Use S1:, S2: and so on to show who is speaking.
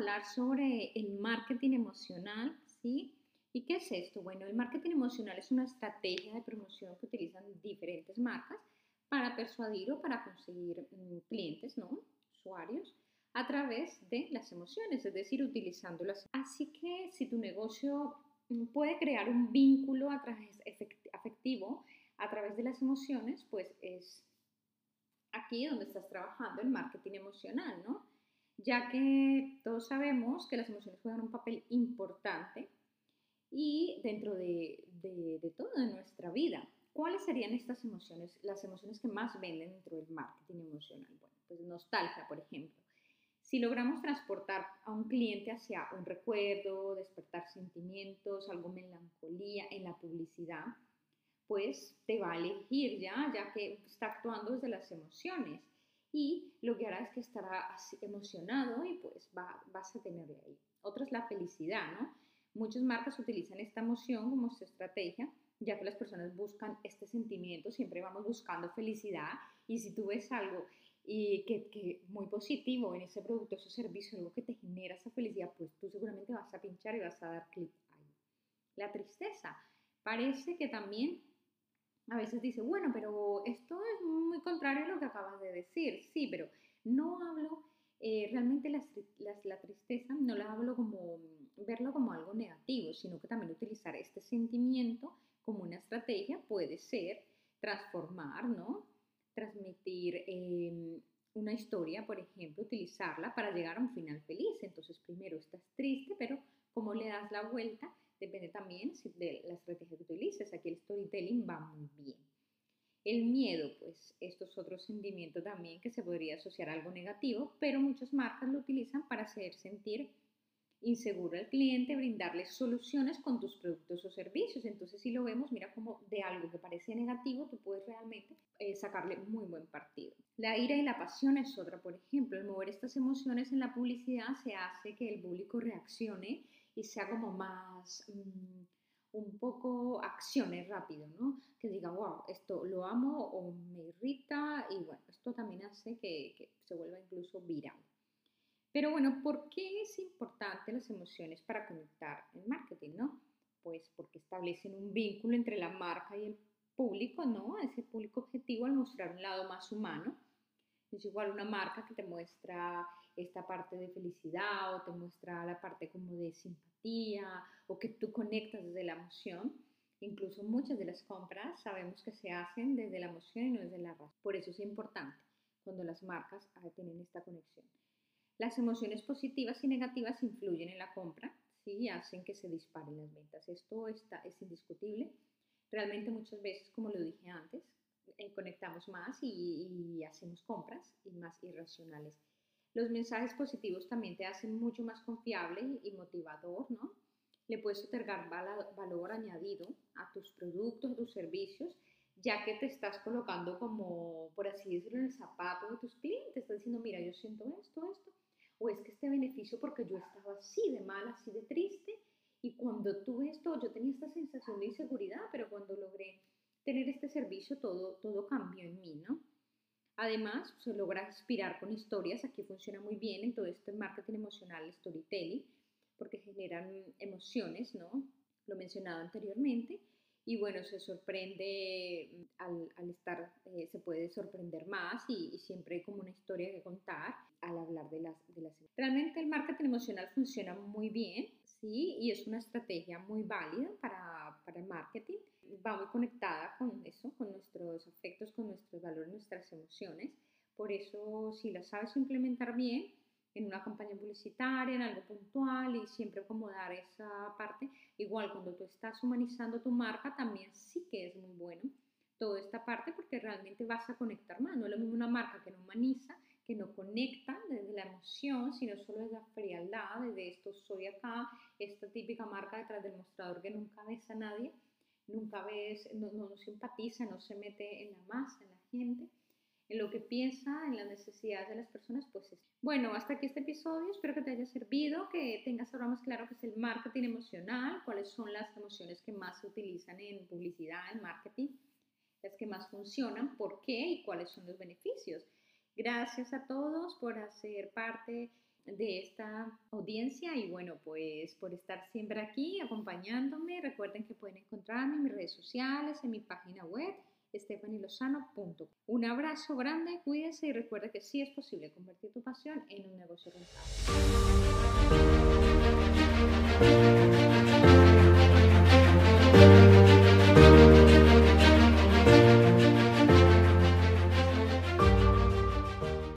S1: Hablar sobre el marketing emocional, ¿sí? ¿Y qué es esto? Bueno, el marketing emocional es una estrategia de promoción que utilizan diferentes marcas para persuadir o para conseguir mm, clientes, ¿no? Usuarios a través de las emociones, es decir, utilizándolas. Así que si tu negocio mm, puede crear un vínculo a través afectivo a través de las emociones, pues es aquí donde estás trabajando el marketing emocional, ¿no? Ya que todos sabemos que las emociones juegan un papel importante y dentro de, de, todo de nuestra vida. ¿Cuáles serían estas emociones, las emociones que más venden dentro del marketing emocional? Bueno, pues nostalgia, por ejemplo. Si logramos transportar a un cliente hacia un recuerdo, despertar sentimientos, algo melancolía en la publicidad, pues te va a elegir ya, ya que está actuando desde las emociones y lo que hará es que estará emocionado y pues va, vas a tener ahí. Otra es la felicidad, ¿no? Muchas marcas utilizan esta emoción como su estrategia, ya que las personas buscan este sentimiento, siempre vamos buscando felicidad y si tú ves algo y que, que muy positivo en ese producto, ese servicio, algo que te genera esa felicidad, pues tú seguramente vas a pinchar y vas a dar clic ahí. La tristeza. Parece que también a veces dice, bueno, pero esto es muy contrario a lo que acabas de decir. Sí, pero no hablo, eh, realmente la, la, tristeza no la hablo como verlo como algo negativo, sino que también utilizar este sentimiento como una estrategia puede ser transformar, ¿no? Transmitir em, una historia, por ejemplo, utilizarla para llegar a un final feliz. Entonces, primero estás triste, pero ¿cómo le das la vuelta? Depende también de la estrategia que utilices. Aquí el storytelling va muy bien. El miedo, pues esto es otro sentimiento también que se podría asociar a algo negativo, pero muchas marcas lo utilizan para hacer sentir inseguro al cliente, brindarle soluciones con tus productos o servicios. Entonces, si lo vemos, mira como de algo que parece negativo, tú puedes realmente eh, sacarle muy buen partido. La ira y la pasión es otra, por ejemplo, el mover estas emociones en la publicidad se hace que el público reaccione y sea como más, mm, un poco acciones rápido, ¿no? Que diga, wow, esto lo amo o me irrita y bueno, esto también hace que, se vuelva incluso viral. Pero bueno, ¿por qué es importante las emociones para conectar en marketing, no? Pues porque establecen un vínculo entre la marca y el público, ¿no? Ese público objetivo al mostrar un lado más humano. Es igual una marca que te muestra esta parte de felicidad o te muestra la parte como de simpatía o que tú conectas desde la emoción. Incluso muchas de las compras sabemos que se hacen desde la emoción y no desde la razón. Por eso es importante cuando las marcas tienen esta conexión. Las emociones positivas y negativas influyen en la compra, ¿sí? y hacen que se disparen las ventas. Esto está, es indiscutible. Realmente muchas veces, como lo dije antes, eh, conectamos más y, y hacemos compras y más irracionales. Los mensajes positivos también te hacen mucho más confiable y motivador, ¿no? Le puedes otorgar valor añadido a tus productos, a tus servicios, ya que te estás colocando como, por así decirlo, en el zapato de tus clientes. Estás diciendo, mira, yo siento esto, esto, o es que este beneficio porque yo estaba así de mal, así de triste, y cuando tuve esto, yo tenía esta sensación de inseguridad, pero cuando logré tener este servicio, todo, todo cambió en mí, ¿no? Además, se logra inspirar con historias, aquí funciona muy bien en todo este marketing emocional, storytelling, porque generan emociones, ¿no? Lo mencionado anteriormente. Y bueno, se sorprende mm, al, estar, eh, se puede sorprender más y, siempre hay como una historia que contar al hablar de las, de las... Realmente el marketing emocional funciona muy bien, ¿sí? Y es una estrategia muy válida para, para el marketing va muy conectada con eso, con nuestros afectos, con nuestros valores, nuestras emociones. Por eso, si la sabes implementar bien en una campaña publicitaria, en algo puntual y siempre acomodar esa parte, igual cuando tú estás humanizando tu marca, también sí que es muy bueno toda esta parte porque realmente vas a conectar más. No es lo mismo una marca que no humaniza, que no conecta desde la emoción, sino solo desde la frialdad, desde esto soy acá, esta típica marca detrás del mostrador que nunca ves a nadie, nunca ves, no, no, no simpatiza, no se mete en la masa, en la gente en lo que piensa, en las necesidades de las personas, pues es. Bueno, hasta aquí este episodio, espero que te haya servido, que tengas ahora más claro qué es el marketing emocional, cuáles son las emociones que más se utilizan en publicidad, en marketing, las que más funcionan, por qué y cuáles son los beneficios. Gracias a todos por hacer parte de esta audiencia y bueno, pues por estar siempre aquí acompañándome. Recuerden que pueden encontrarme en mis redes sociales, en mi página web estefanilosano.com. Un abrazo grande, cuídese y recuerda que sí es posible convertir tu pasión en un negocio rentable.